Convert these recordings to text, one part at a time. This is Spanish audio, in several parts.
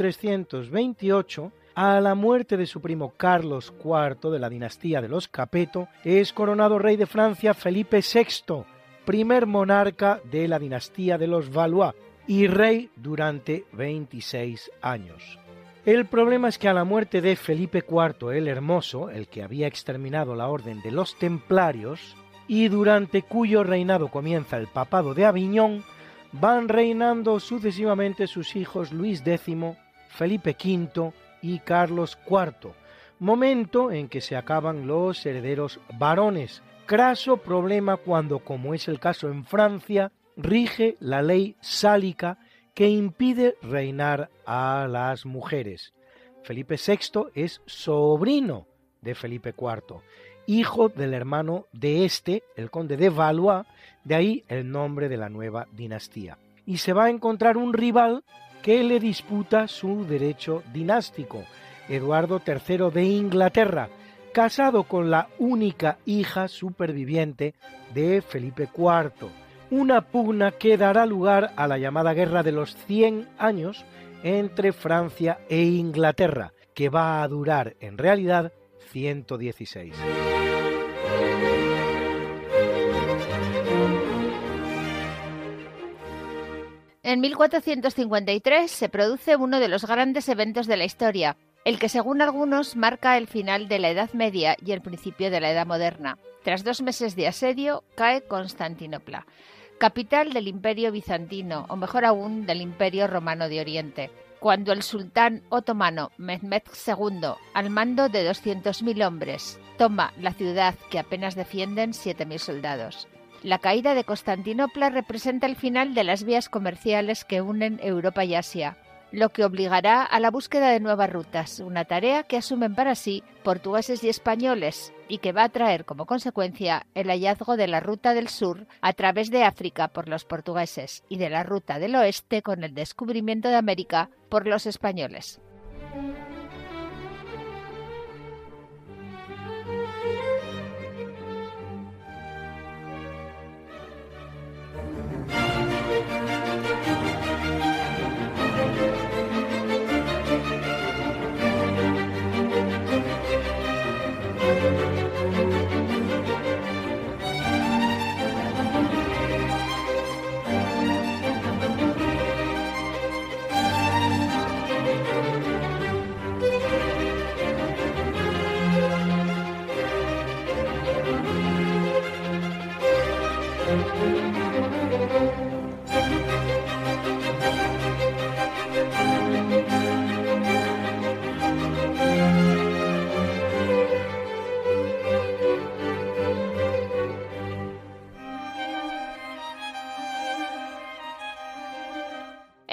1328, a la muerte de su primo Carlos IV de la dinastía de los Capeto, es coronado rey de Francia Felipe VI, primer monarca de la dinastía de los Valois y rey durante 26 años. El problema es que a la muerte de Felipe IV el Hermoso, el que había exterminado la orden de los templarios, y durante cuyo reinado comienza el papado de Aviñón, van reinando sucesivamente sus hijos Luis X, Felipe V y Carlos IV, momento en que se acaban los herederos varones. Craso problema cuando, como es el caso en Francia, rige la ley sálica que impide reinar a las mujeres. Felipe VI es sobrino de Felipe IV, hijo del hermano de este, el conde de Valois, de ahí el nombre de la nueva dinastía. Y se va a encontrar un rival que le disputa su derecho dinástico, Eduardo III de Inglaterra, casado con la única hija superviviente de Felipe IV. Una pugna que dará lugar a la llamada Guerra de los Cien Años entre Francia e Inglaterra, que va a durar en realidad 116. En 1453 se produce uno de los grandes eventos de la historia, el que según algunos marca el final de la Edad Media y el principio de la Edad Moderna. Tras dos meses de asedio, cae Constantinopla, capital del Imperio Bizantino, o mejor aún, del Imperio Romano de Oriente, cuando el sultán otomano Mehmed II, al mando de 200.000 hombres, toma la ciudad que apenas defienden 7.000 soldados. La caída de Constantinopla representa el final de las vías comerciales que unen Europa y Asia, lo que obligará a la búsqueda de nuevas rutas, una tarea que asumen para sí portugueses y españoles y que va a traer como consecuencia el hallazgo de la ruta del sur a través de África por los portugueses y de la ruta del oeste con el descubrimiento de América por los españoles.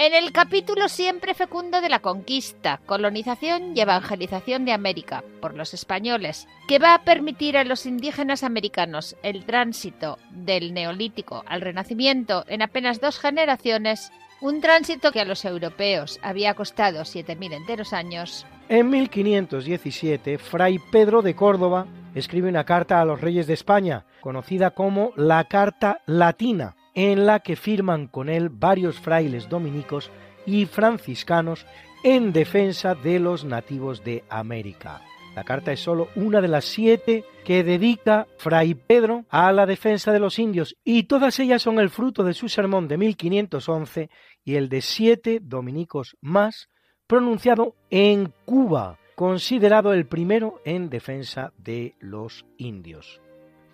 En el capítulo siempre fecundo de la conquista, colonización y evangelización de América por los españoles, que va a permitir a los indígenas americanos el tránsito del neolítico al renacimiento en apenas dos generaciones, un tránsito que a los europeos había costado 7.000 enteros años. En 1517, Fray Pedro de Córdoba escribe una carta a los reyes de España, conocida como la Carta Latina, en la que firman con él varios frailes dominicos y franciscanos en defensa de los nativos de América. La carta es solo una de las siete que dedica Fray Pedro a la defensa de los indios y todas ellas son el fruto de su sermón de 1511 y el de siete dominicos más pronunciado en Cuba, considerado el primero en defensa de los indios.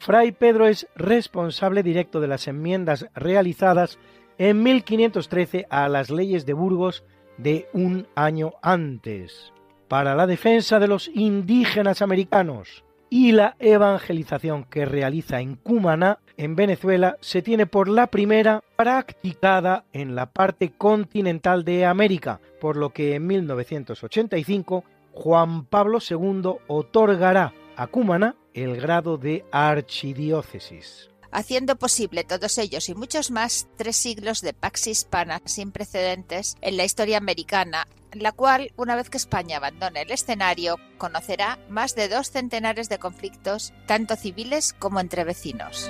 Fray Pedro es responsable directo de las enmiendas realizadas en 1513 a las leyes de Burgos de un año antes, para la defensa de los indígenas americanos y la evangelización que realiza en Cumaná, en Venezuela, se tiene por la primera practicada en la parte continental de América, por lo que en 1985 Juan Pablo II otorgará a Cumaná el grado de archidiócesis. Haciendo posible todos ellos y muchos más tres siglos de pax hispana sin precedentes en la historia americana, la cual, una vez que España abandone el escenario, conocerá más de dos centenares de conflictos, tanto civiles como entre vecinos.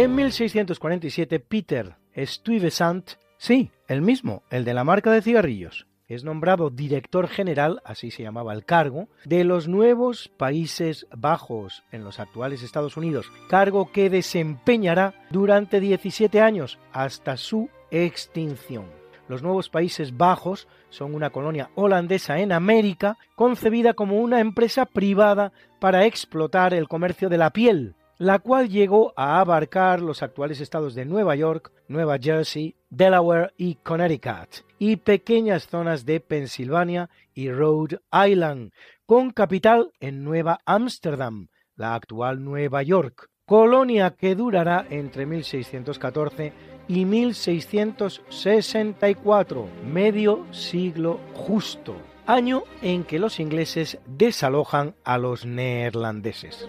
En 1647, Peter Stuyvesant, sí, el mismo, el de la marca de cigarrillos, es nombrado director general, así se llamaba el cargo, de los nuevos Países Bajos en los actuales Estados Unidos, cargo que desempeñará durante 17 años hasta su extinción. Los nuevos Países Bajos son una colonia holandesa en América concebida como una empresa privada para explotar el comercio de la piel, la cual llegó a abarcar los actuales estados de Nueva York, Nueva Jersey, Delaware y Connecticut, y pequeñas zonas de Pensilvania y Rhode Island, con capital en Nueva Ámsterdam, la actual Nueva York, colonia que durará entre 1614 y 1664, medio siglo justo, año en que los ingleses desalojan a los neerlandeses.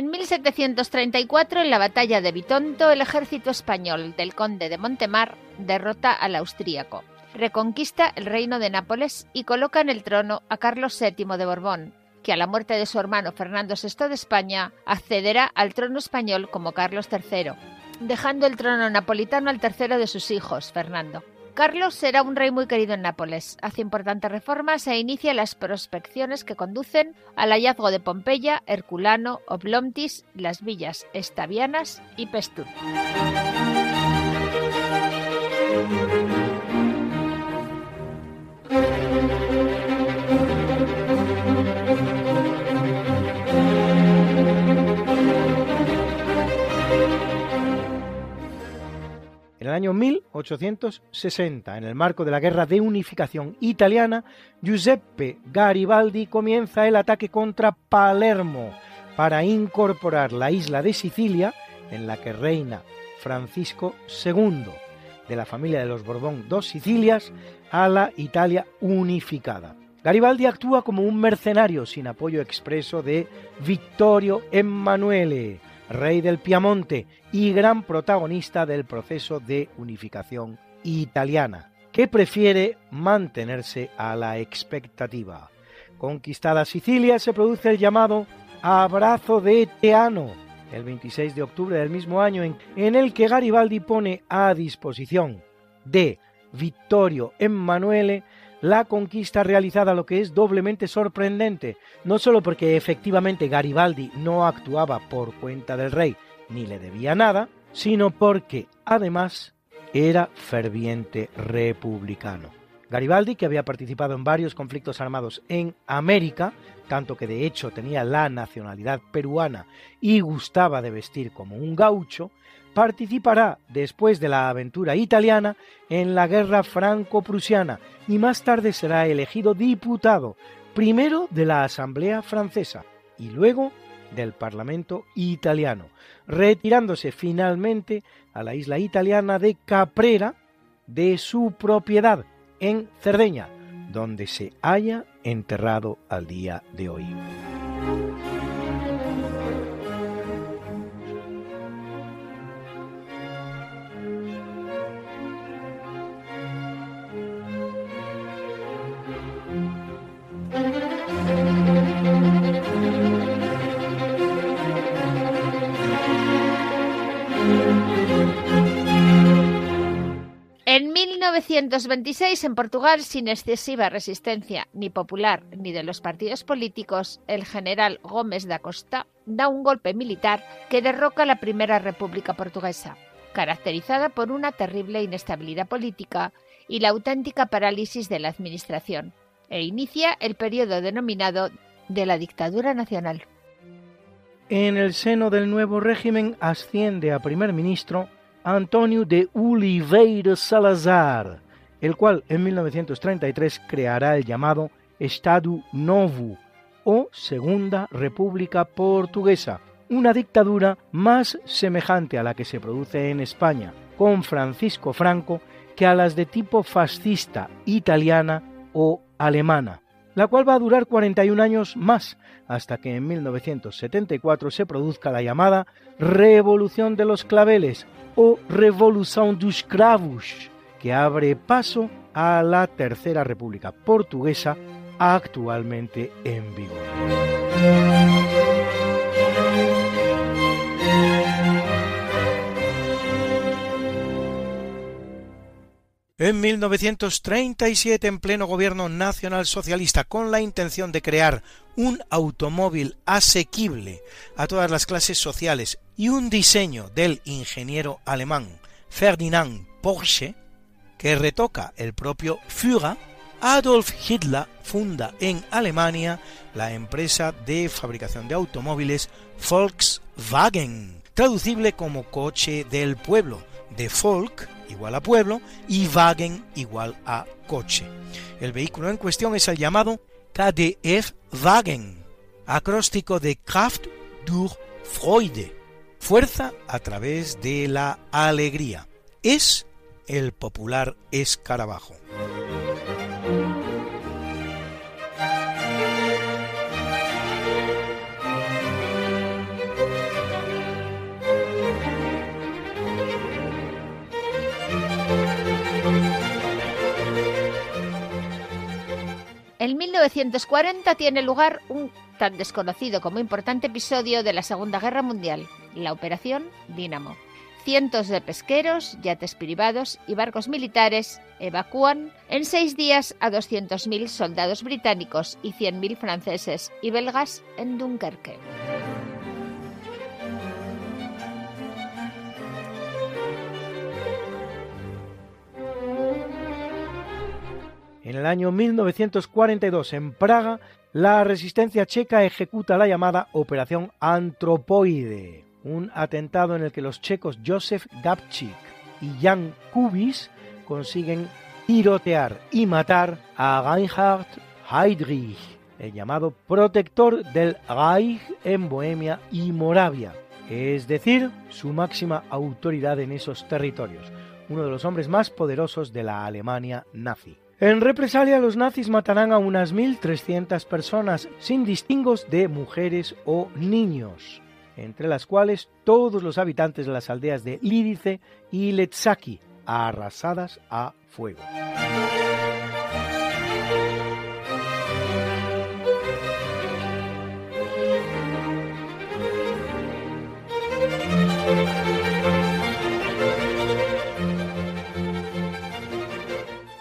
En 1734, en la batalla de Bitonto, el ejército español del conde de Montemar derrota al austríaco. reconquista el reino de Nápoles y coloca en el trono a Carlos VII de Borbón, que a la muerte de su hermano Fernando VI de España accederá al trono español como Carlos III, dejando el trono napolitano al tercero de sus hijos, Fernando. Carlos era un rey muy querido en Nápoles, hace importantes reformas e inicia las prospecciones que conducen al hallazgo de Pompeya, Herculano, Oblomtis, las villas estavianas y Pestur. El año 1860, en el marco de la Guerra de Unificación italiana, Giuseppe Garibaldi comienza el ataque contra Palermo para incorporar la isla de Sicilia, en la que reina Francisco II, de la familia de los Borbón dos Sicilias, a la Italia unificada. Garibaldi actúa como un mercenario sin apoyo expreso de Vittorio Emanuele, rey del Piamonte y gran protagonista del proceso de unificación italiana, que prefiere mantenerse a la expectativa. Conquistada Sicilia se produce el llamado Abrazo de Teano, el 26 de octubre del mismo año, en, el que Garibaldi pone a disposición de Vittorio Emanuele la conquista realizada, lo que es doblemente sorprendente, no solo porque efectivamente Garibaldi no actuaba por cuenta del rey ni le debía nada, sino porque además era ferviente republicano. Garibaldi, que había participado en varios conflictos armados en América, tanto que de hecho tenía la nacionalidad peruana y gustaba de vestir como un gaucho, participará después de la aventura italiana en la guerra franco-prusiana y más tarde será elegido diputado, primero de la Asamblea francesa y luego del Parlamento italiano, retirándose finalmente a la isla italiana de Caprera de su propiedad en Cerdeña, donde se haya enterrado al día de hoy. 1926, en Portugal, sin excesiva resistencia ni popular ni de los partidos políticos, el general Gómez da Costa da un golpe militar que derroca la Primera República Portuguesa, caracterizada por una terrible inestabilidad política y la auténtica parálisis de la administración, e inicia el periodo denominado de la dictadura nacional. En el seno del nuevo régimen asciende a primer ministro Antonio de Oliveira Salazar, el cual en 1933 creará el llamado Estado Novo o Segunda República Portuguesa, una dictadura más semejante a la que se produce en España con Francisco Franco que a las de tipo fascista italiana o alemana, la cual va a durar 41 años más, hasta que en 1974 se produzca la llamada Revolución de los Claveles o Revolución dos Cravos, que abre paso a la Tercera República Portuguesa actualmente en vigor. En 1937, en pleno gobierno nacional socialista, con la intención de crear un automóvil asequible a todas las clases sociales y un diseño del ingeniero alemán Ferdinand Porsche, que retoca el propio Führer, Adolf Hitler funda en Alemania la empresa de fabricación de automóviles Volkswagen, traducible como coche del pueblo, de Volk igual a pueblo y Wagen igual a coche. El vehículo en cuestión es el llamado KDF Wagen, acróstico de Kraft durch Freude, fuerza a través de la alegría. Es el popular escarabajo. 1940 tiene lugar un tan desconocido como importante episodio de la Segunda Guerra Mundial, la Operación Dínamo. Cientos de pesqueros, yates privados y barcos militares evacúan en seis días a 200.000 soldados británicos y 100.000 franceses y belgas en Dunkerque. El año 1942, en Praga, la resistencia checa ejecuta la llamada Operación Antropoide, un atentado en el que los checos Josef Gabčík y Jan Kubis consiguen tirotear y matar a Reinhard Heydrich, el llamado protector del Reich en Bohemia y Moravia, es decir, su máxima autoridad en esos territorios, uno de los hombres más poderosos de la Alemania nazi. En represalia, los nazis matarán a unas 1.300 personas, sin distingos de mujeres o niños, entre las cuales todos los habitantes de las aldeas de Lídice y Letzaki, arrasadas a fuego.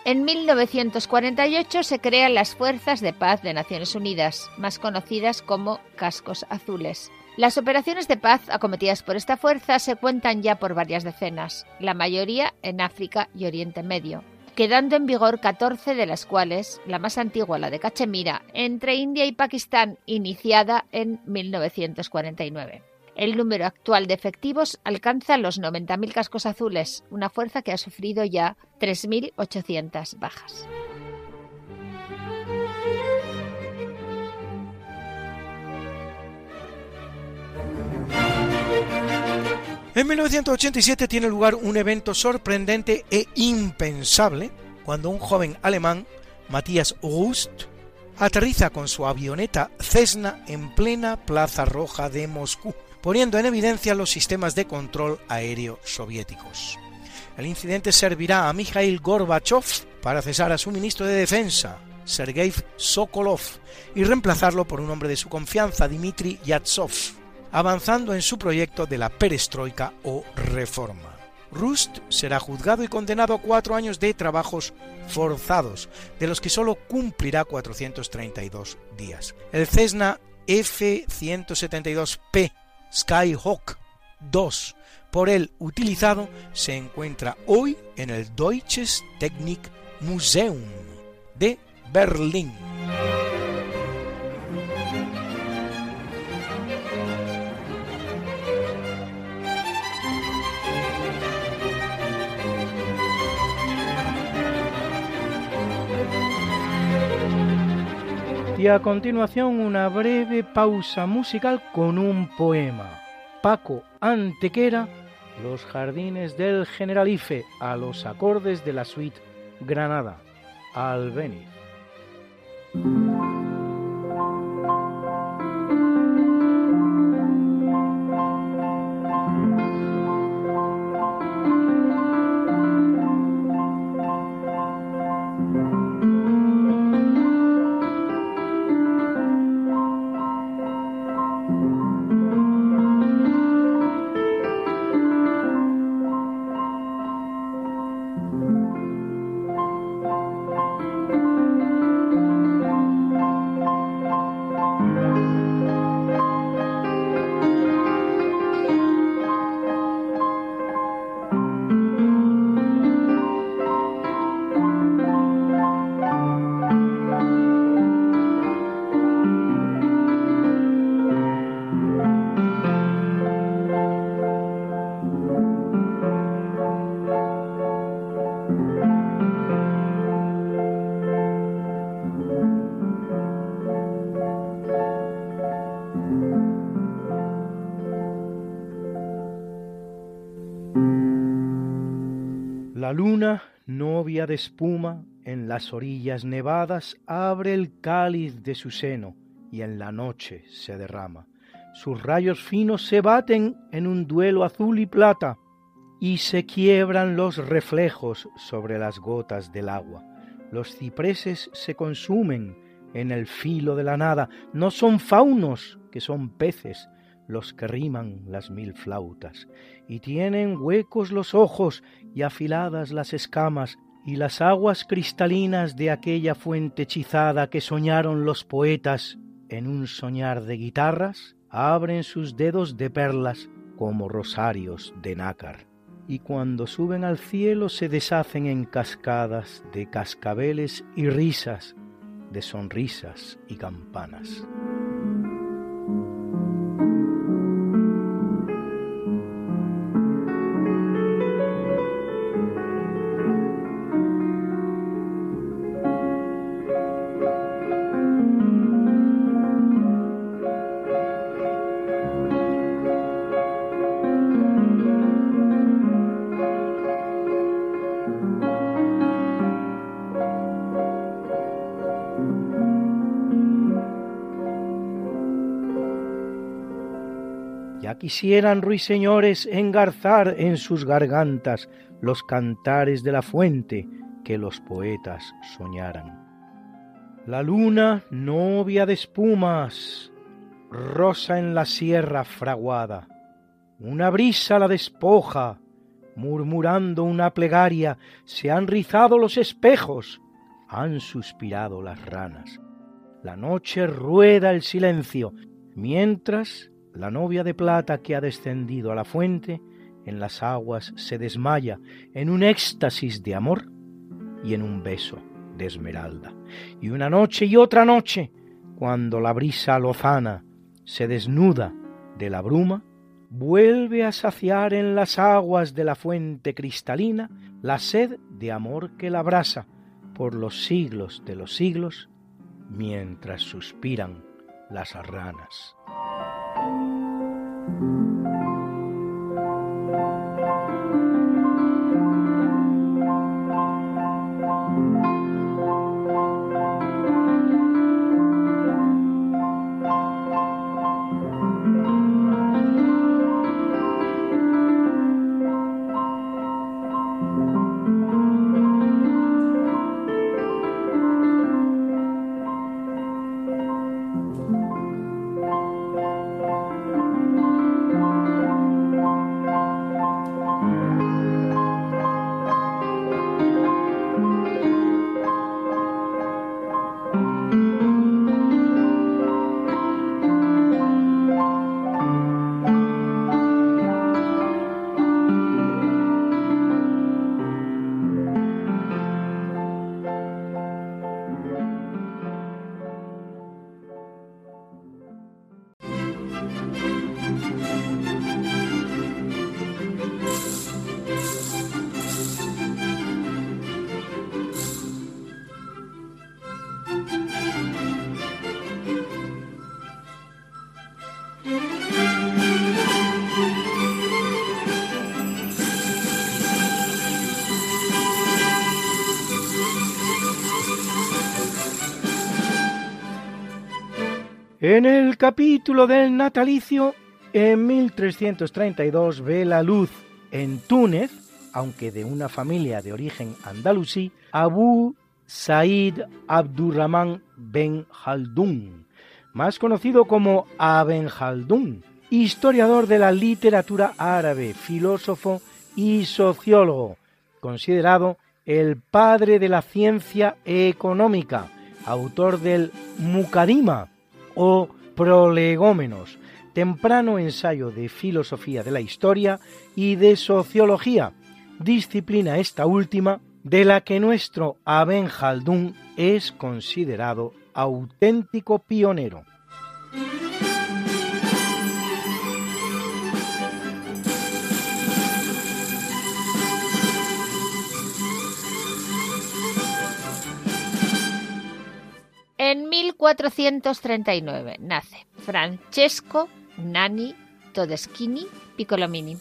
En 1948 se crean las Fuerzas de Paz de Naciones Unidas, más conocidas como Cascos Azules. Las operaciones de paz acometidas por esta fuerza se cuentan ya por varias decenas, la mayoría en África y Oriente Medio, quedando en vigor 14 de las cuales, la más antigua, la de Cachemira, entre India y Pakistán, iniciada en 1949. El número actual de efectivos alcanza los 90.000 cascos azules, una fuerza que ha sufrido ya 3.800 bajas. En 1987 tiene lugar un evento sorprendente e impensable cuando un joven alemán, Matthias Rust, aterriza con su avioneta Cessna en plena Plaza Roja de Moscú poniendo en evidencia los sistemas de control aéreo soviéticos. El incidente servirá a Mikhail Gorbachev para cesar a su ministro de Defensa, Sergei Sokolov, y reemplazarlo por un hombre de su confianza, Dmitry Yatsov, avanzando en su proyecto de la perestroika o reforma. Rust será juzgado y condenado a cuatro años de trabajos forzados, de los que solo cumplirá 432 días. El Cessna F-172P Skyhawk 2 por él utilizado se encuentra hoy en el Deutsches Technik Museum de Berlín. Y a continuación una breve pausa musical con un poema. Paco Antequera, Los jardines del Generalife, a los acordes de la suite Granada, al de espuma, en las orillas nevadas abre el cáliz de su seno y en la noche se derrama. Sus rayos finos se baten en un duelo azul y plata y se quiebran los reflejos sobre las gotas del agua. Los cipreses se consumen en el filo de la nada. No son faunos, que son peces, los que riman las mil flautas, y tienen huecos los ojos y afiladas las escamas, y las aguas cristalinas de aquella fuente hechizada que soñaron los poetas en un soñar de guitarras, abren sus dedos de perlas como rosarios de nácar y cuando suben al cielo se deshacen en cascadas de cascabeles y risas, de sonrisas y campanas. Quisieran ruiseñores engarzar en sus gargantas los cantares de la fuente que los poetas soñaran. La luna, novia de espumas, rosa en la sierra fraguada, una brisa la despoja, murmurando una plegaria, se han rizado los espejos, han suspirado las ranas. La noche rueda el silencio, mientras la novia de plata que ha descendido a la fuente, en las aguas se desmaya en un éxtasis de amor y en un beso de esmeralda. Y una noche y otra noche, cuando la brisa lozana se desnuda de la bruma, vuelve a saciar en las aguas de la fuente cristalina la sed de amor que la abrasa por los siglos de los siglos, mientras suspiran las ranas. Thank you. En el capítulo del natalicio, en 1332 ve la luz en Túnez, aunque de una familia de origen andalusí, Abu Said Abdurrahman ben Haldun, más conocido como Aben Haldun, historiador de la literatura árabe, filósofo y sociólogo, considerado el padre de la ciencia económica, autor del Mukadima, o prolegómenos, temprano ensayo de filosofía de la historia y de sociología, disciplina esta última de la que nuestro Aben Haldun es considerado auténtico pionero. 1439 nace Francesco Nani Todeschini Piccolomini,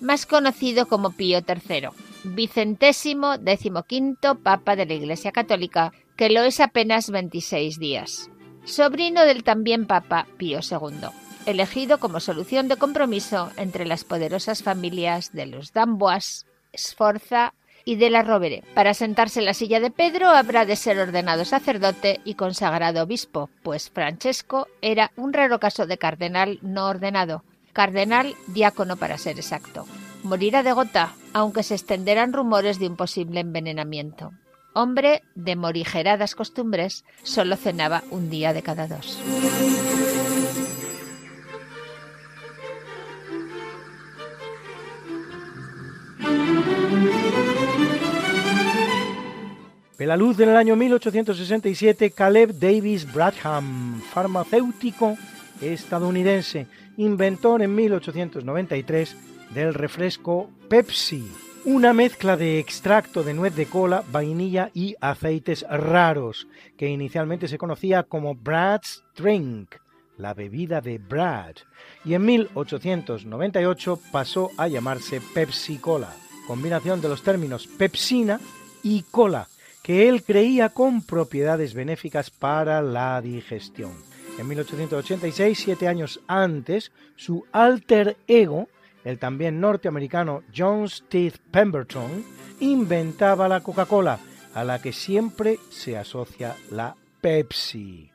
más conocido como Pío III, vicentésimo decimoquinto Papa de la Iglesia Católica, que lo es apenas 26 días. Sobrino del también Papa Pío II, elegido como solución de compromiso entre las poderosas familias de los Damboas, Sforza y de la Rovere. Para sentarse en la silla de Pedro habrá de ser ordenado sacerdote y consagrado obispo, pues Francesco era un raro caso de cardenal no ordenado, cardenal diácono para ser exacto. Morirá de gota, aunque se extenderán rumores de un posible envenenamiento. Hombre de morigeradas costumbres, solo cenaba un día de cada dos. De la luz en el año 1867, Caleb Davis Bradham, farmacéutico estadounidense, inventor en 1893 del refresco Pepsi, una mezcla de extracto de nuez de cola, vainilla y aceites raros, que inicialmente se conocía como Brad's Drink, la bebida de Brad, y en 1898 pasó a llamarse Pepsi Cola, combinación de los términos pepsina y cola, que él creía con propiedades benéficas para la digestión. En 1886, siete años antes, su alter ego, el también norteamericano John Steve Pemberton, inventaba la Coca-Cola, a la que siempre se asocia la Pepsi.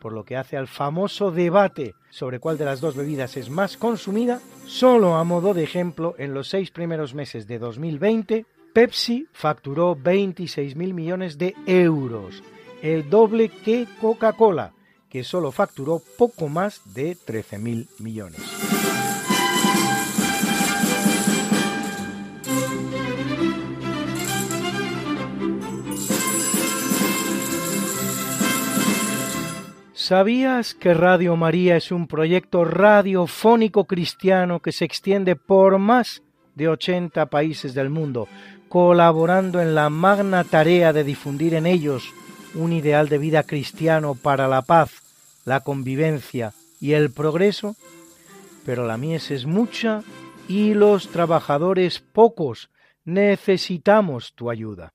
Por lo que hace al famoso debate sobre cuál de las dos bebidas es más consumida, solo a modo de ejemplo, en los seis primeros meses de 2020, Pepsi facturó 26.000 millones de euros, el doble que Coca-Cola, que solo facturó poco más de 13.000 millones. ¿Sabías que Radio María es un proyecto radiofónico cristiano que se extiende por más de 80 países del mundo, colaborando en la magna tarea de difundir en ellos un ideal de vida cristiano para la paz, la convivencia y el progreso, pero la mies es mucha y los trabajadores pocos. Necesitamos tu ayuda.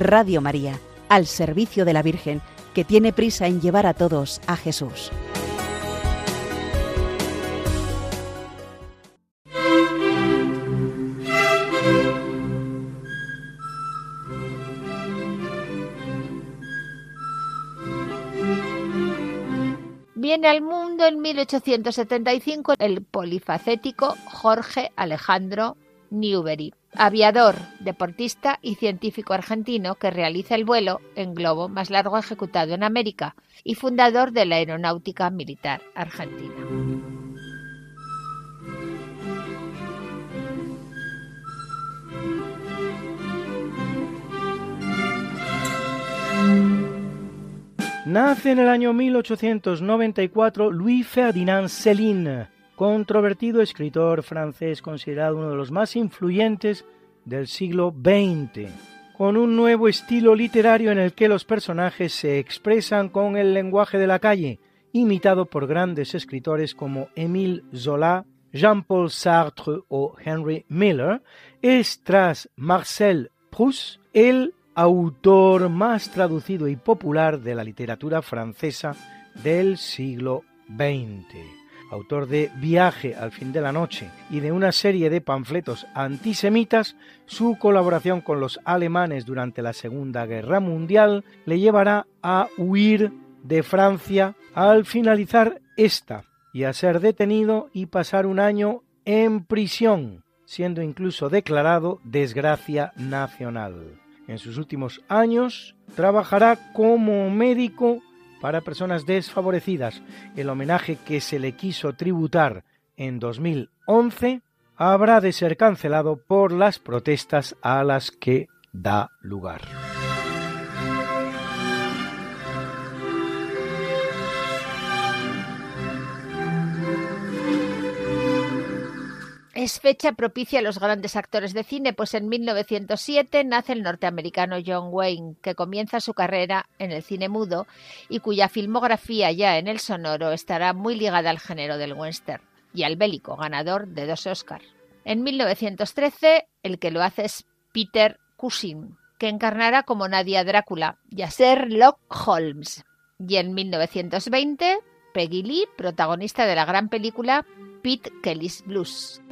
Radio María, al servicio de la Virgen, que tiene prisa en llevar a todos a Jesús. Viene al mundo en 1875 el polifacético Jorge Alejandro Newbery, aviador, deportista y científico argentino que realiza el vuelo en globo más largo ejecutado en América y fundador de la aeronáutica militar argentina. Nace en el año 1894 Louis Ferdinand Céline, controvertido escritor francés considerado uno de los más influyentes del siglo XX, con un nuevo estilo literario en el que los personajes se expresan con el lenguaje de la calle, imitado por grandes escritores como Émile Zola, Jean-Paul Sartre o Henry Miller, es tras Marcel Proust el autor más traducido y popular de la literatura francesa del siglo XX. Autor de Viaje al fin de la noche y de una serie de panfletos antisemitas, su colaboración con los alemanes durante la Segunda Guerra Mundial le llevará a huir de Francia al finalizar esta y a ser detenido y pasar un año en prisión, siendo incluso declarado desgracia nacional. En sus últimos años trabajará como médico para personas desfavorecidas. El homenaje que se le quiso tributar en 2011 habrá de ser cancelado por las protestas a las que da lugar. Es fecha propicia a los grandes actores de cine, pues en 1907 nace el norteamericano John Wayne, que comienza su carrera en el cine mudo y cuya filmografía ya en el sonoro estará muy ligada al género del western y al bélico, ganador de dos Oscars. En 1913, el que lo hace es Peter Cushing, que encarnará como Nadia Drácula y a Sherlock Holmes. Y en 1920, Peggy Lee, protagonista de la gran película Pete Kelly's Blues.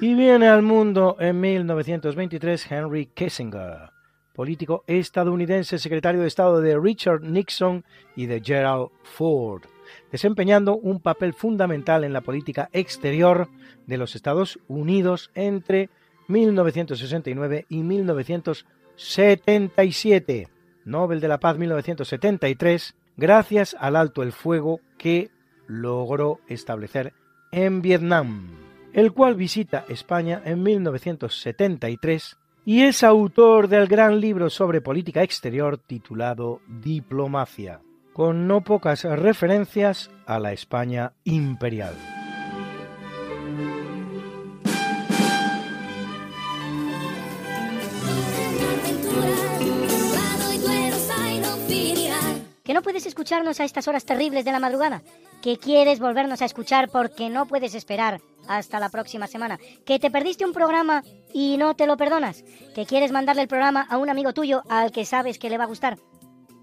Y viene al mundo en 1923 Henry Kissinger, político estadounidense, secretario de Estado de Richard Nixon y de Gerald Ford desempeñando un papel fundamental en la política exterior de los Estados Unidos entre 1969 y 1977. Nobel de la Paz 1973, gracias al alto el fuego que logró establecer en Vietnam, el cual visita España en 1973 y es autor del gran libro sobre política exterior titulado Diplomacia con no pocas referencias a la España imperial. ¿Que no puedes escucharnos a estas horas terribles de la madrugada? ¿Que quieres volvernos a escuchar porque no puedes esperar hasta la próxima semana? ¿Que te perdiste un programa y no te lo perdonas? ¿Que quieres mandarle el programa a un amigo tuyo al que sabes que le va a gustar?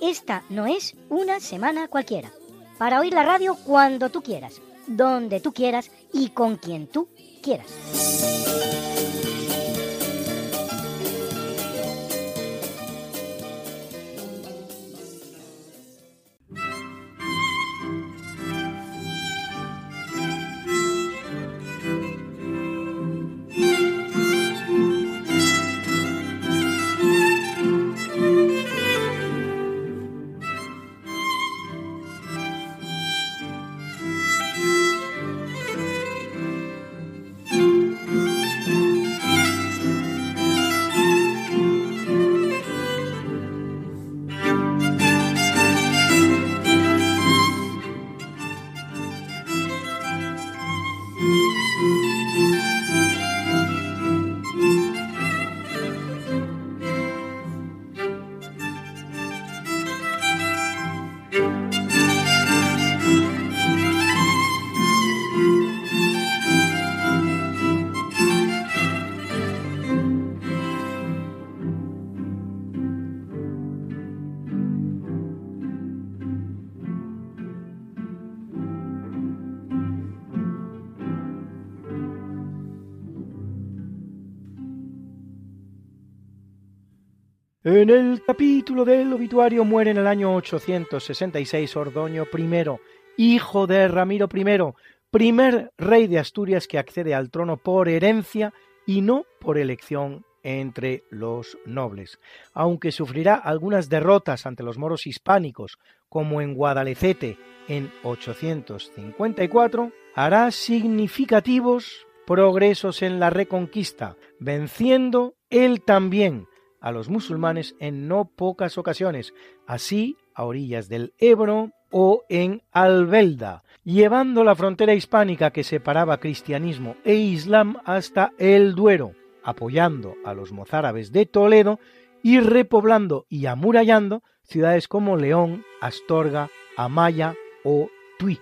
esta no es una semana cualquiera. Para oír la radio cuando tú quieras, donde tú quieras y con quien tú quieras. En el capítulo del obituario muere en el año 866 Ordoño I, hijo de Ramiro I, primer rey de Asturias que accede al trono por herencia y no por elección entre los nobles. Aunque sufrirá algunas derrotas ante los moros hispánicos, como en Guadalecete en 854, hará significativos progresos en la reconquista, venciendo él también a los musulmanes en no pocas ocasiones, así a orillas del Ebro o en Albelda, llevando la frontera hispánica que separaba cristianismo e islam hasta el Duero, apoyando a los mozárabes de Toledo y repoblando y amurallando ciudades como León, Astorga, Amaya o Tui.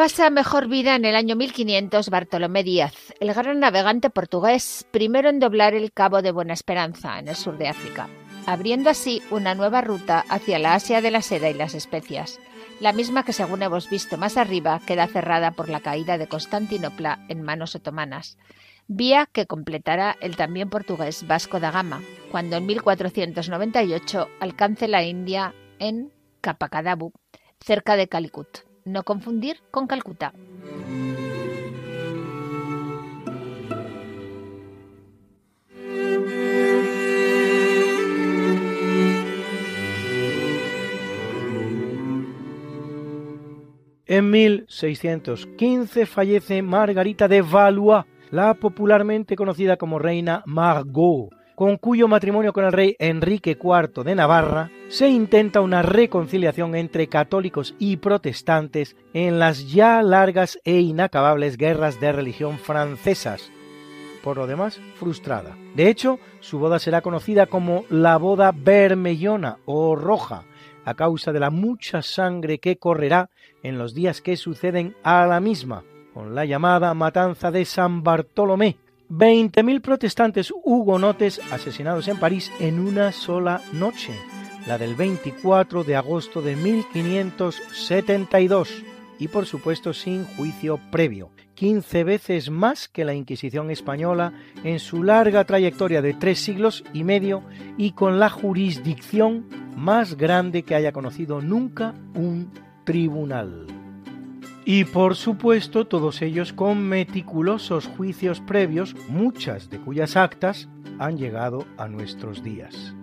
Pasa mejor vida en el año 1500 Bartolomé Díaz, el gran navegante portugués, primero en doblar el Cabo de Buena Esperanza, en el sur de África, abriendo así una nueva ruta hacia la Asia de la seda y las especias, la misma que según hemos visto más arriba queda cerrada por la caída de Constantinopla en manos otomanas, vía que completará el también portugués Vasco da Gama, cuando en 1498 alcance la India en Kapakadabu, cerca de Calicut no confundir con Calcuta. En 1615 fallece Margarita de Valois, la popularmente conocida como reina Margot, con cuyo matrimonio con el rey Enrique IV de Navarra se intenta una reconciliación entre católicos y protestantes en las ya largas e inacabables guerras de religión francesas, por lo demás frustrada. De hecho, su boda será conocida como la boda bermellona o roja, a causa de la mucha sangre que correrá en los días que suceden a la misma, con la llamada matanza de San Bartolomé, 20.000 protestantes hugonotes asesinados en París en una sola noche, la del 24 de agosto de 1572, y por supuesto sin juicio previo, 15 veces más que la Inquisición española en su larga trayectoria de tres siglos y medio y con la jurisdicción más grande que haya conocido nunca un tribunal. Y por supuesto todos ellos con meticulosos juicios previos, muchas de cuyas actas han llegado a nuestros días.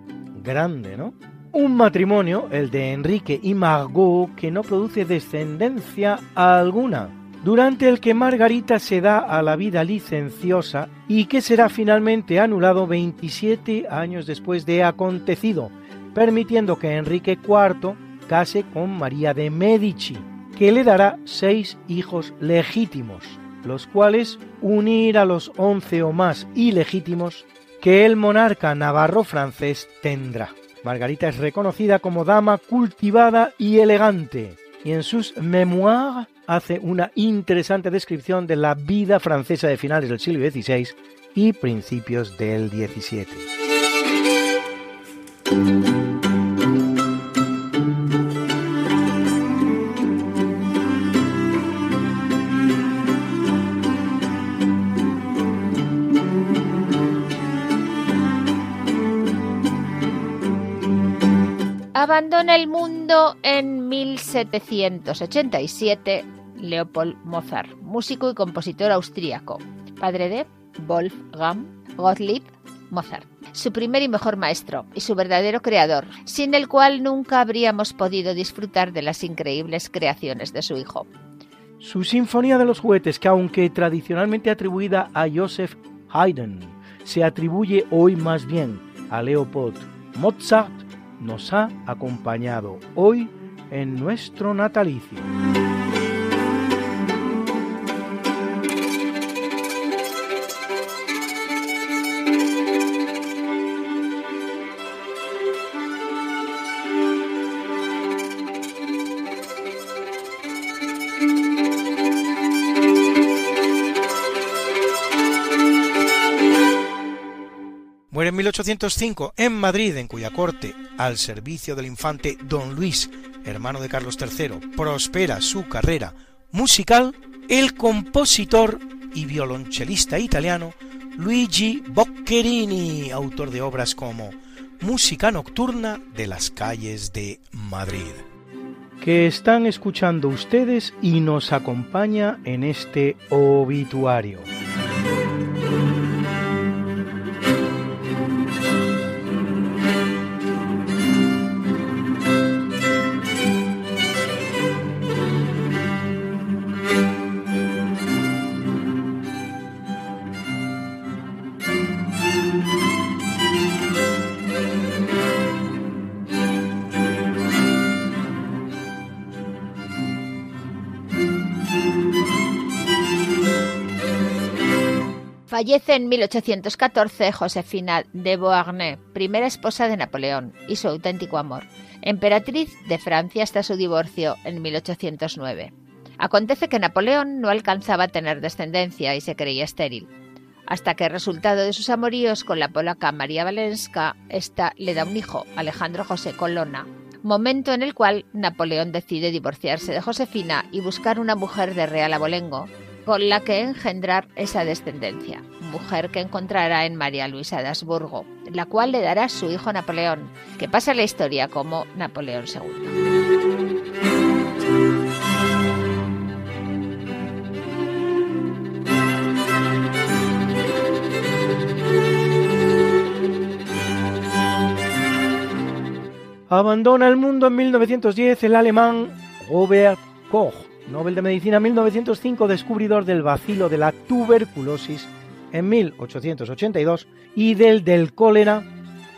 Grande, ¿no? Un matrimonio, el de Enrique y Margot, que no produce descendencia alguna, durante el que Margarita se da a la vida licenciosa y que será finalmente anulado 27 años después de acontecido, permitiendo que Enrique IV case con María de Medici, que le dará seis hijos legítimos, los cuales unir a los once o más ilegítimos que el monarca navarro francés tendrá. Margarita es reconocida como dama cultivada y elegante, y en sus memoirs hace una interesante descripción de la vida francesa de finales del siglo XVI y principios del XVII. Abandona el mundo en 1787 Leopold Mozart, músico y compositor austríaco, padre de Wolfgang Gottlieb Mozart, su primer y mejor maestro y su verdadero creador, sin el cual nunca habríamos podido disfrutar de las increíbles creaciones de su hijo. Su Sinfonía de los Juguetes, que aunque tradicionalmente atribuida a Joseph Haydn, se atribuye hoy más bien a Leopold Mozart, nos ha acompañado hoy en nuestro natalicio. 1805 en Madrid, en cuya corte, al servicio del infante Don Luis, hermano de Carlos III, prospera su carrera musical, el compositor y violonchelista italiano Luigi Boccherini, autor de obras como música nocturna de las calles de Madrid. Que están escuchando ustedes y nos acompaña en este obituario. Fallece en 1814 Josefina de Beauharnais, primera esposa de Napoleón, y su auténtico amor, emperatriz de Francia hasta su divorcio en 1809. Acontece que Napoleón no alcanzaba a tener descendencia y se creía estéril, hasta que resultado de sus amoríos con la polaca María Valenska, ésta le da un hijo, Alejandro José Colonna, momento en el cual Napoleón decide divorciarse de Josefina y buscar una mujer de real abolengo, con la que engendrar esa descendencia, mujer que encontrará en María Luisa de Habsburgo, la cual le dará su hijo Napoleón, que pasa a la historia como Napoleón II. Abandona el mundo en 1910 el alemán Robert Koch, Nobel de Medicina 1905, descubridor del bacilo de la tuberculosis en 1882 y del del cólera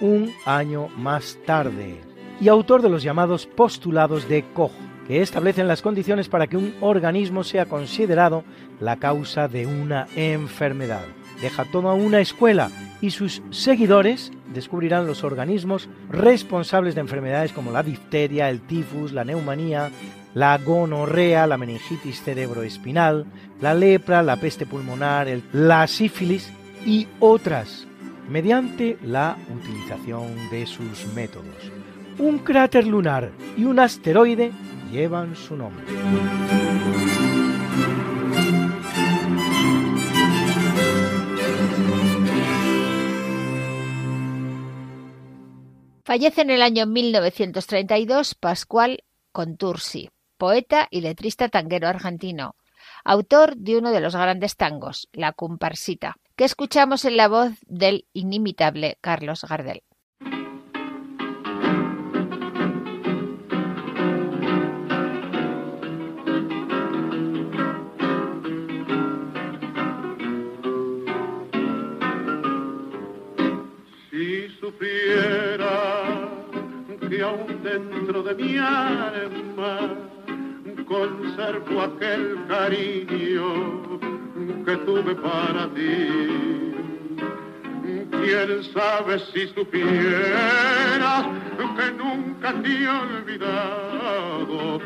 un año más tarde, y autor de los llamados postulados de Koch, que establecen las condiciones para que un organismo sea considerado la causa de una enfermedad. Deja toda una escuela y sus seguidores descubrirán los organismos responsables de enfermedades como la difteria, el tifus, la neumonía, la gonorrea, la meningitis cerebroespinal, la lepra, la peste pulmonar, la sífilis y otras, mediante la utilización de sus métodos. Un cráter lunar y un asteroide llevan su nombre. Fallece en el año 1932 Pascual Contursi poeta y letrista tanguero argentino, autor de uno de los grandes tangos, La Comparsita, que escuchamos en la voz del inimitable Carlos Gardel. Si supiera que aún dentro de mi alma conservo aquel cariño que tuve para ti. Quién sabe si supieras que nunca te he olvidado,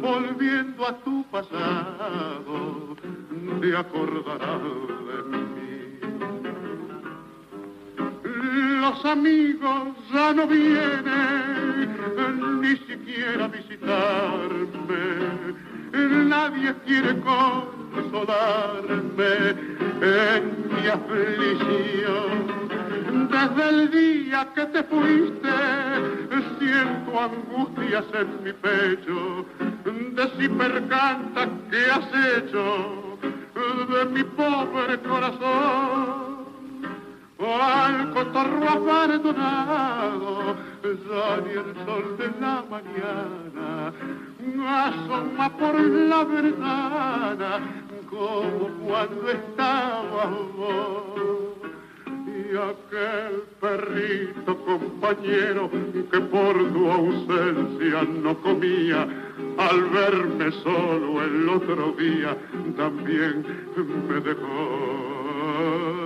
volviendo a tu pasado, te acordarás de mí. Los amigos ya no vienen ni siquiera visitarme nadie quiere consolarme en mi aflicción. Desde el día que te fuiste, siento angustias en mi pecho, de si percanta que has hecho de mi pobre corazón. Al cotorro abandonado, ya el sol de la mañana asoma por la ventana como cuando estaba vos. Y aquel perrito compañero que por tu ausencia no comía, al verme solo el otro día también me dejó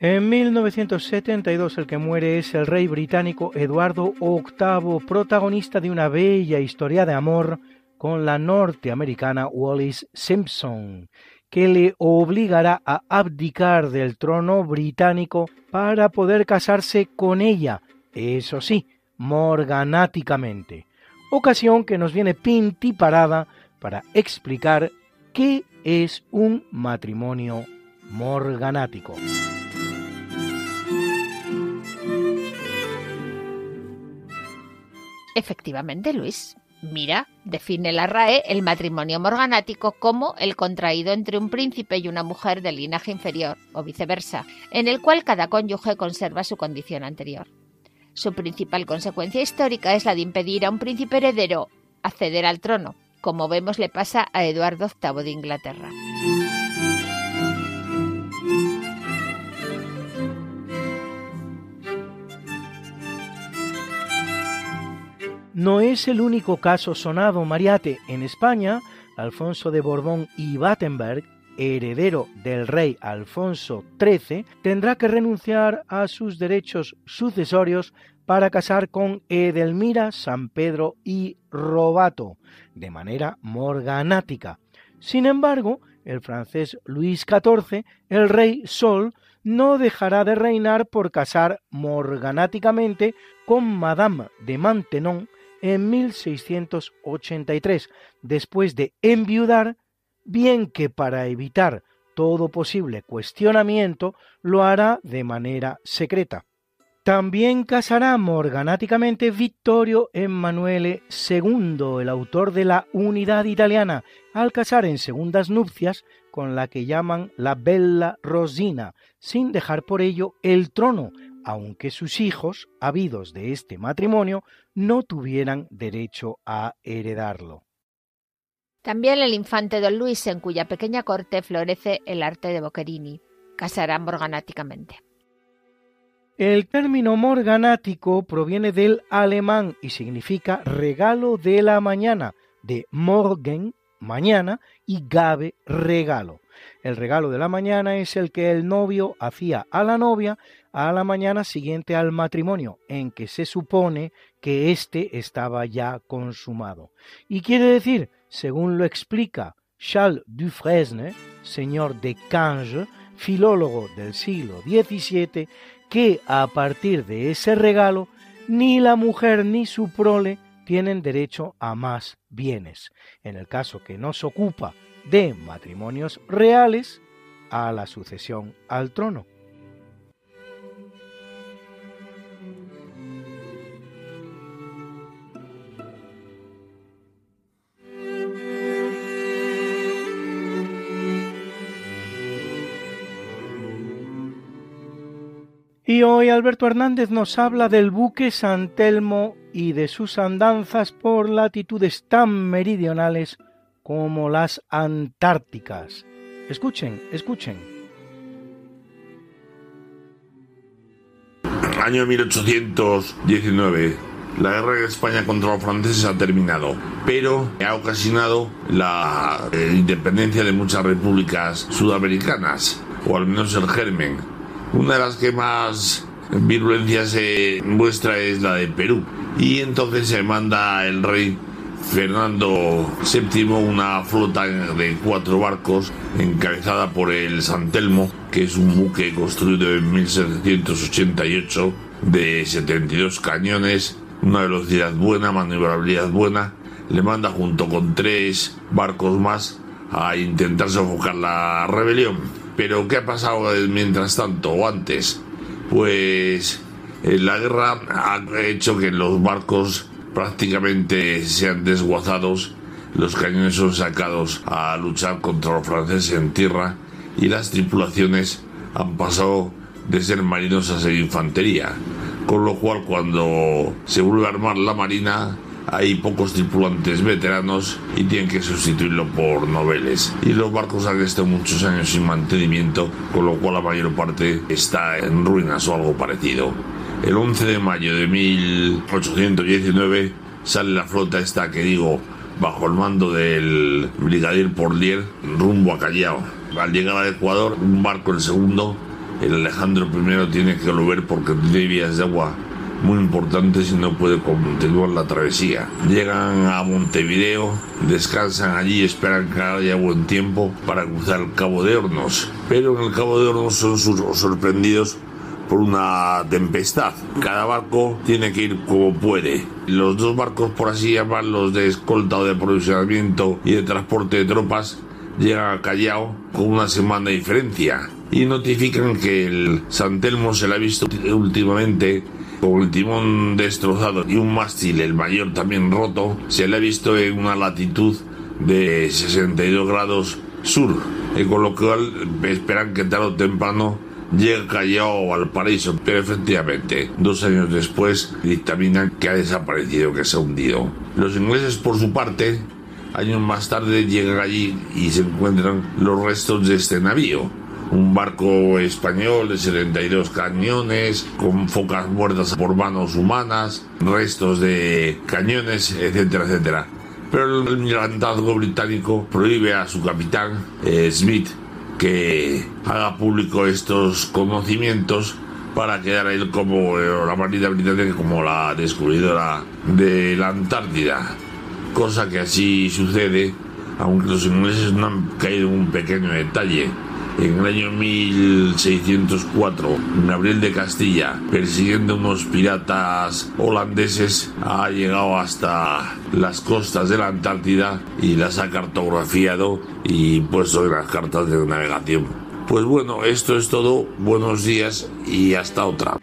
En 1972 el que muere es el rey británico Eduardo VIII, protagonista de una bella historia de amor con la norteamericana Wallis Simpson, que le obligará a abdicar del trono británico para poder casarse con ella, eso sí, morganáticamente, ocasión que nos viene pintiparada para explicar qué es un matrimonio morganático. Efectivamente, Luis. Mira, define la RAE el matrimonio morganático como el contraído entre un príncipe y una mujer del linaje inferior, o viceversa, en el cual cada cónyuge conserva su condición anterior. Su principal consecuencia histórica es la de impedir a un príncipe heredero acceder al trono, como vemos le pasa a Eduardo VIII de Inglaterra. No es el único caso sonado, Mariate. En España, Alfonso de Borbón y Battenberg, heredero del rey Alfonso XIII, tendrá que renunciar a sus derechos sucesorios para casar con Edelmira, San Pedro y Robato, de manera morganática. Sin embargo, el francés Luis XIV, el rey Sol, no dejará de reinar por casar morganáticamente con Madame de Maintenon, en 1683, después de enviudar, bien que para evitar todo posible cuestionamiento lo hará de manera secreta. También casará morganáticamente Vittorio Emanuele II, el autor de la Unidad Italiana, al casar en segundas nupcias con la que llaman la Bella Rosina, sin dejar por ello el trono, aunque sus hijos, habidos de este matrimonio, no tuvieran derecho a heredarlo. También el infante don Luis, en cuya pequeña corte florece el arte de Boccherini, casará morganáticamente. El término morganático proviene del alemán y significa regalo de la mañana, de morgen, mañana, y gabe, regalo. El regalo de la mañana es el que el novio hacía a la novia a la mañana siguiente al matrimonio, en que se supone que éste estaba ya consumado. Y quiere decir, según lo explica Charles Dufresne, señor de Cange, filólogo del siglo XVII, que a partir de ese regalo ni la mujer ni su prole tienen derecho a más bienes. En el caso que no se ocupa de matrimonios reales, a la sucesión al trono. Y hoy Alberto Hernández nos habla del buque San Telmo y de sus andanzas por latitudes tan meridionales como las antárticas. Escuchen, escuchen. Año 1819. La guerra de España contra los franceses ha terminado, pero ha ocasionado la eh, independencia de muchas repúblicas sudamericanas, o al menos el germen una de las que más virulencia se muestra es la de Perú. Y entonces se manda el rey Fernando VII una flota de cuatro barcos encabezada por el San Telmo, que es un buque construido en 1788 de 72 cañones, una velocidad buena, maniobrabilidad buena. Le manda junto con tres barcos más a intentar sofocar la rebelión. Pero ¿qué ha pasado mientras tanto o antes? Pues eh, la guerra ha hecho que los barcos prácticamente sean desguazados, los cañones son sacados a luchar contra los franceses en tierra y las tripulaciones han pasado de ser marinos a ser infantería. Con lo cual cuando se vuelve a armar la marina hay pocos tripulantes veteranos y tienen que sustituirlo por noveles. Y los barcos han estado muchos años sin mantenimiento, con lo cual la mayor parte está en ruinas o algo parecido. El 11 de mayo de 1819 sale la flota esta que digo bajo el mando del brigadier Porlier rumbo a Callao. Al llegar al Ecuador, un barco, el segundo, el Alejandro I tiene que volver porque tiene vías de agua muy importantes y no puede continuar la travesía. Llegan a Montevideo, descansan allí esperan que haya buen tiempo para cruzar el Cabo de Hornos. Pero en el Cabo de Hornos son sorprendidos por una tempestad. Cada barco tiene que ir como puede. Los dos barcos, por así llamarlos, de escolta o de aprovisionamiento y de transporte de tropas, llegan a Callao con una semana de diferencia y notifican que el San Telmo se le ha visto últimamente con el timón destrozado y un mástil, el mayor también roto, se le ha visto en una latitud de 62 grados sur, y con lo cual esperan que tarde o temprano llegue Callao al paraíso, pero efectivamente, dos años después dictaminan que ha desaparecido, que se ha hundido. Los ingleses, por su parte, años más tarde llegan allí y se encuentran los restos de este navío un barco español de 72 cañones, con focas muertas por manos humanas, restos de cañones, etcétera, etcétera. Pero el almirantazgo británico prohíbe a su capitán, eh, Smith, que haga público estos conocimientos para quedar él como eh, la Marina Británica como la descubridora de la Antártida. Cosa que así sucede, aunque los ingleses no han caído en un pequeño detalle en el año 1604, Gabriel de Castilla, persiguiendo unos piratas holandeses, ha llegado hasta las costas de la Antártida y las ha cartografiado y puesto en las cartas de navegación. Pues bueno, esto es todo. Buenos días y hasta otra.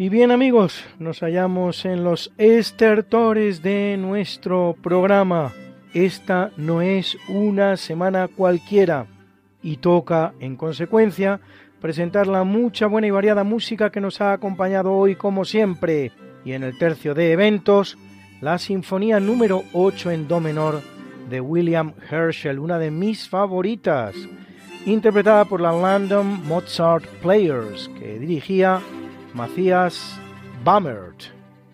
Y bien amigos, nos hallamos en los estertores de nuestro programa. Esta no es una semana cualquiera y toca, en consecuencia, presentar la mucha buena y variada música que nos ha acompañado hoy como siempre. Y en el tercio de eventos, la Sinfonía número 8 en Do menor de William Herschel, una de mis favoritas, interpretada por la London Mozart Players, que dirigía Matthias Bammert.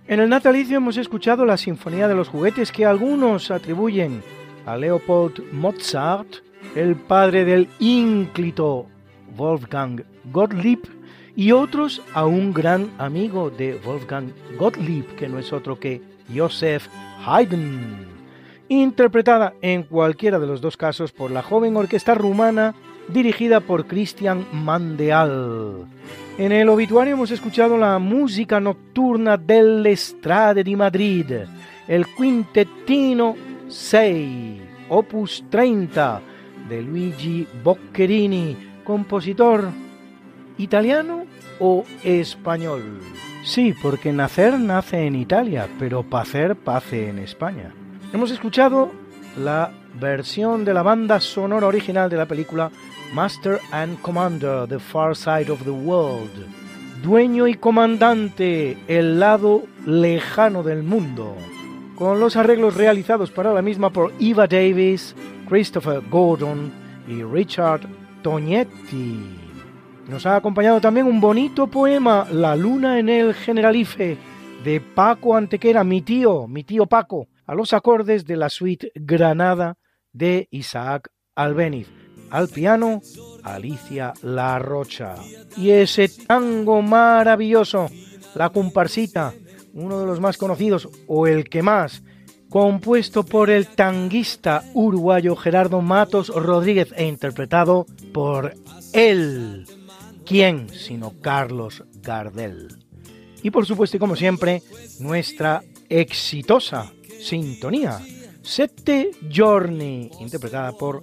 En el natalicio hemos escuchado la Sinfonía de los Juguetes que algunos atribuyen a Leopold Mozart, el padre del ínclito Wolfgang Gottlieb, y otros a un gran amigo de Wolfgang Gottlieb, que no es otro que Joseph Haydn, interpretada en cualquiera de los dos casos por la joven orquesta rumana dirigida por Christian Mandeal. En el obituario hemos escuchado la música nocturna dell'Estrade di Madrid, el Quintettino 6, opus 30, de Luigi Boccherini, compositor italiano o español. Sí, porque nacer nace en Italia, pero pacer pace en España. Hemos escuchado la versión de la banda sonora original de la película Master and Commander, The Far Side of the World. Dueño y comandante, el lado lejano del mundo. Con los arreglos realizados para la misma por Eva Davis, Christopher Gordon y Richard Tognetti. Nos ha acompañado también un bonito poema, La luna en el Generalife, de Paco Antequera, mi tío, mi tío Paco, a los acordes de la suite Granada de Isaac Albéniz. Al piano, Alicia La Rocha. Y ese tango maravilloso, La Comparsita, uno de los más conocidos, o el que más, compuesto por el tanguista uruguayo Gerardo Matos Rodríguez e interpretado por él. ¿Quién sino Carlos Gardel? Y por supuesto, y como siempre, nuestra exitosa sintonía, Sette Giorni, interpretada por